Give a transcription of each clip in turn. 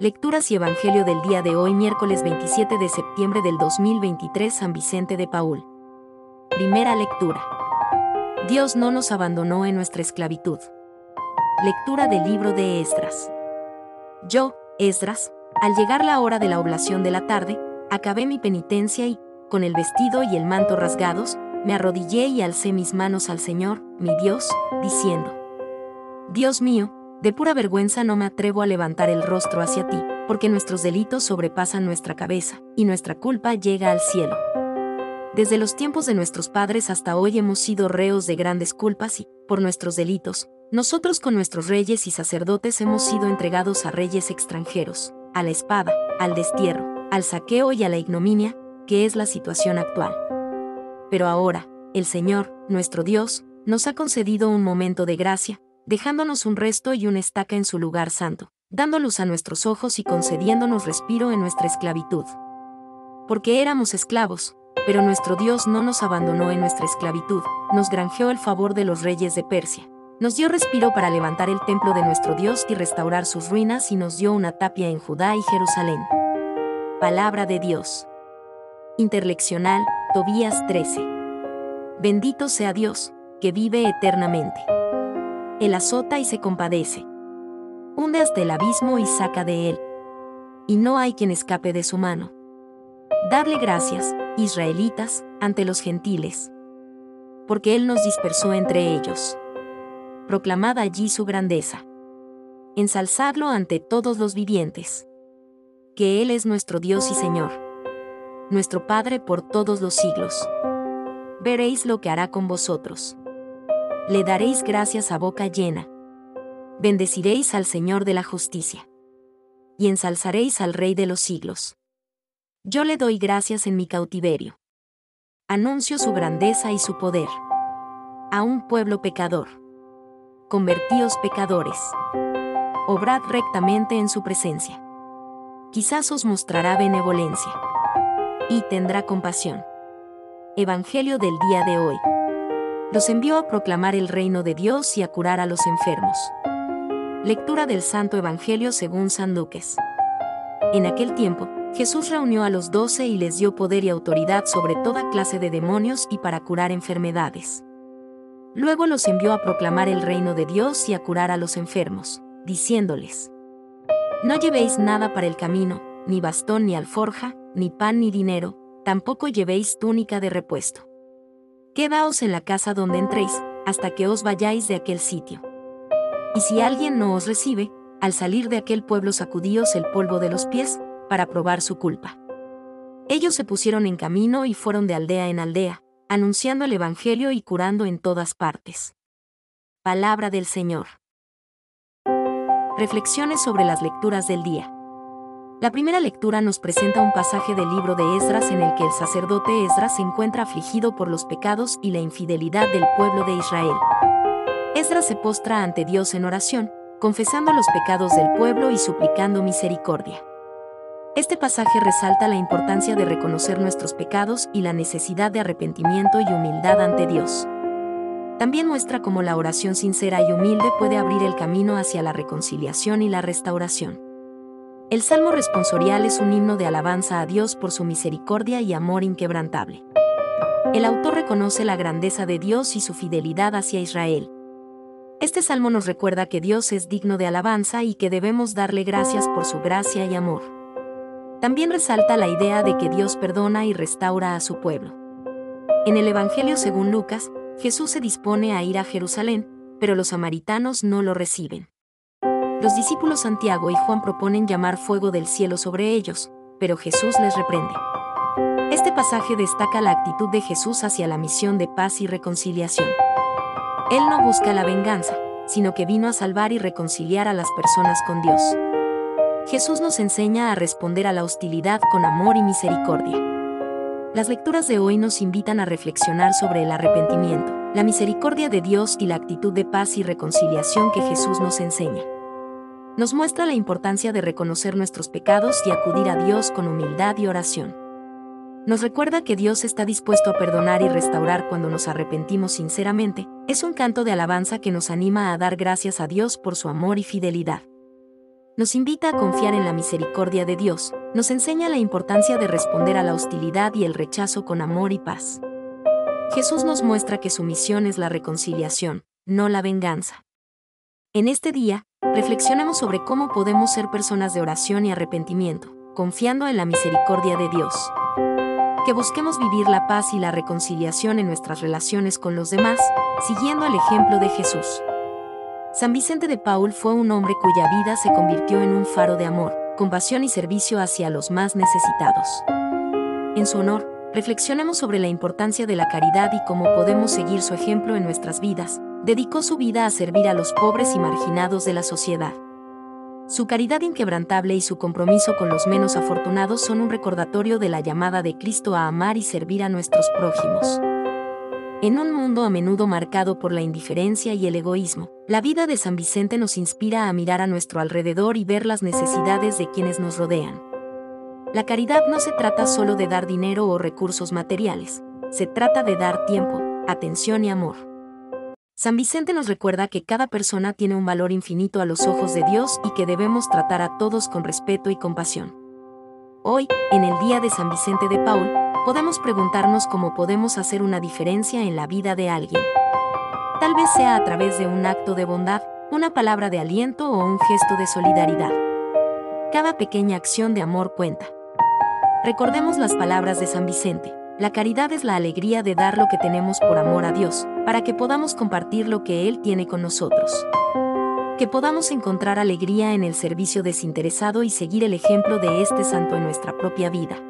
Lecturas y Evangelio del día de hoy, miércoles 27 de septiembre del 2023, San Vicente de Paul. Primera lectura. Dios no nos abandonó en nuestra esclavitud. Lectura del libro de Esdras. Yo, Esdras, al llegar la hora de la oblación de la tarde, acabé mi penitencia y, con el vestido y el manto rasgados, me arrodillé y alcé mis manos al Señor, mi Dios, diciendo, Dios mío, de pura vergüenza no me atrevo a levantar el rostro hacia ti, porque nuestros delitos sobrepasan nuestra cabeza, y nuestra culpa llega al cielo. Desde los tiempos de nuestros padres hasta hoy hemos sido reos de grandes culpas y, por nuestros delitos, nosotros con nuestros reyes y sacerdotes hemos sido entregados a reyes extranjeros, a la espada, al destierro, al saqueo y a la ignominia, que es la situación actual. Pero ahora, el Señor, nuestro Dios, nos ha concedido un momento de gracia, dejándonos un resto y una estaca en su lugar santo, dando luz a nuestros ojos y concediéndonos respiro en nuestra esclavitud. Porque éramos esclavos, pero nuestro Dios no nos abandonó en nuestra esclavitud, nos granjeó el favor de los reyes de Persia. Nos dio respiro para levantar el templo de nuestro Dios y restaurar sus ruinas y nos dio una tapia en Judá y Jerusalén. Palabra de Dios. Interleccional, Tobías 13. Bendito sea Dios, que vive eternamente él azota y se compadece. Hunde hasta el abismo y saca de él. Y no hay quien escape de su mano. Darle gracias, israelitas, ante los gentiles. Porque Él nos dispersó entre ellos. Proclamad allí su grandeza. Ensalzadlo ante todos los vivientes. Que Él es nuestro Dios y Señor. Nuestro Padre por todos los siglos. Veréis lo que hará con vosotros le daréis gracias a boca llena. Bendeciréis al Señor de la justicia. Y ensalzaréis al Rey de los siglos. Yo le doy gracias en mi cautiverio. Anuncio su grandeza y su poder. A un pueblo pecador. Convertíos pecadores. Obrad rectamente en su presencia. Quizás os mostrará benevolencia. Y tendrá compasión. Evangelio del día de hoy los envió a proclamar el reino de Dios y a curar a los enfermos. Lectura del Santo Evangelio según San Lucas. En aquel tiempo, Jesús reunió a los doce y les dio poder y autoridad sobre toda clase de demonios y para curar enfermedades. Luego los envió a proclamar el reino de Dios y a curar a los enfermos, diciéndoles, No llevéis nada para el camino, ni bastón ni alforja, ni pan ni dinero, tampoco llevéis túnica de repuesto. Quedaos en la casa donde entréis, hasta que os vayáis de aquel sitio. Y si alguien no os recibe, al salir de aquel pueblo sacudíos el polvo de los pies, para probar su culpa. Ellos se pusieron en camino y fueron de aldea en aldea, anunciando el Evangelio y curando en todas partes. Palabra del Señor. Reflexiones sobre las lecturas del día. La primera lectura nos presenta un pasaje del libro de Esdras en el que el sacerdote Esdras se encuentra afligido por los pecados y la infidelidad del pueblo de Israel. Esdras se postra ante Dios en oración, confesando los pecados del pueblo y suplicando misericordia. Este pasaje resalta la importancia de reconocer nuestros pecados y la necesidad de arrepentimiento y humildad ante Dios. También muestra cómo la oración sincera y humilde puede abrir el camino hacia la reconciliación y la restauración. El Salmo responsorial es un himno de alabanza a Dios por su misericordia y amor inquebrantable. El autor reconoce la grandeza de Dios y su fidelidad hacia Israel. Este salmo nos recuerda que Dios es digno de alabanza y que debemos darle gracias por su gracia y amor. También resalta la idea de que Dios perdona y restaura a su pueblo. En el Evangelio según Lucas, Jesús se dispone a ir a Jerusalén, pero los samaritanos no lo reciben. Los discípulos Santiago y Juan proponen llamar fuego del cielo sobre ellos, pero Jesús les reprende. Este pasaje destaca la actitud de Jesús hacia la misión de paz y reconciliación. Él no busca la venganza, sino que vino a salvar y reconciliar a las personas con Dios. Jesús nos enseña a responder a la hostilidad con amor y misericordia. Las lecturas de hoy nos invitan a reflexionar sobre el arrepentimiento, la misericordia de Dios y la actitud de paz y reconciliación que Jesús nos enseña nos muestra la importancia de reconocer nuestros pecados y acudir a Dios con humildad y oración. Nos recuerda que Dios está dispuesto a perdonar y restaurar cuando nos arrepentimos sinceramente, es un canto de alabanza que nos anima a dar gracias a Dios por su amor y fidelidad. nos invita a confiar en la misericordia de Dios, nos enseña la importancia de responder a la hostilidad y el rechazo con amor y paz. Jesús nos muestra que su misión es la reconciliación, no la venganza. En este día, reflexionemos sobre cómo podemos ser personas de oración y arrepentimiento, confiando en la misericordia de Dios. Que busquemos vivir la paz y la reconciliación en nuestras relaciones con los demás, siguiendo el ejemplo de Jesús. San Vicente de Paul fue un hombre cuya vida se convirtió en un faro de amor, compasión y servicio hacia los más necesitados. En su honor, reflexionemos sobre la importancia de la caridad y cómo podemos seguir su ejemplo en nuestras vidas. Dedicó su vida a servir a los pobres y marginados de la sociedad. Su caridad inquebrantable y su compromiso con los menos afortunados son un recordatorio de la llamada de Cristo a amar y servir a nuestros prójimos. En un mundo a menudo marcado por la indiferencia y el egoísmo, la vida de San Vicente nos inspira a mirar a nuestro alrededor y ver las necesidades de quienes nos rodean. La caridad no se trata solo de dar dinero o recursos materiales, se trata de dar tiempo, atención y amor. San Vicente nos recuerda que cada persona tiene un valor infinito a los ojos de Dios y que debemos tratar a todos con respeto y compasión. Hoy, en el día de San Vicente de Paul, podemos preguntarnos cómo podemos hacer una diferencia en la vida de alguien. Tal vez sea a través de un acto de bondad, una palabra de aliento o un gesto de solidaridad. Cada pequeña acción de amor cuenta. Recordemos las palabras de San Vicente. La caridad es la alegría de dar lo que tenemos por amor a Dios, para que podamos compartir lo que Él tiene con nosotros. Que podamos encontrar alegría en el servicio desinteresado y seguir el ejemplo de este santo en nuestra propia vida.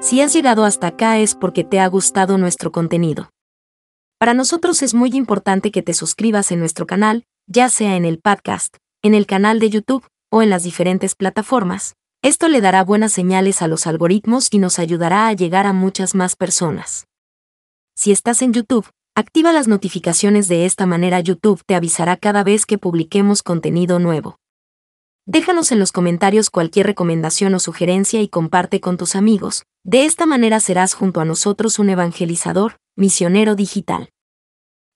Si has llegado hasta acá es porque te ha gustado nuestro contenido. Para nosotros es muy importante que te suscribas en nuestro canal, ya sea en el podcast, en el canal de YouTube o en las diferentes plataformas. Esto le dará buenas señales a los algoritmos y nos ayudará a llegar a muchas más personas. Si estás en YouTube, activa las notificaciones de esta manera YouTube te avisará cada vez que publiquemos contenido nuevo. Déjanos en los comentarios cualquier recomendación o sugerencia y comparte con tus amigos. De esta manera serás junto a nosotros un evangelizador, misionero digital.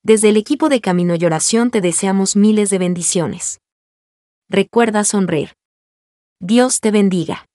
Desde el equipo de Camino y Oración te deseamos miles de bendiciones. Recuerda sonreír. Dios te bendiga.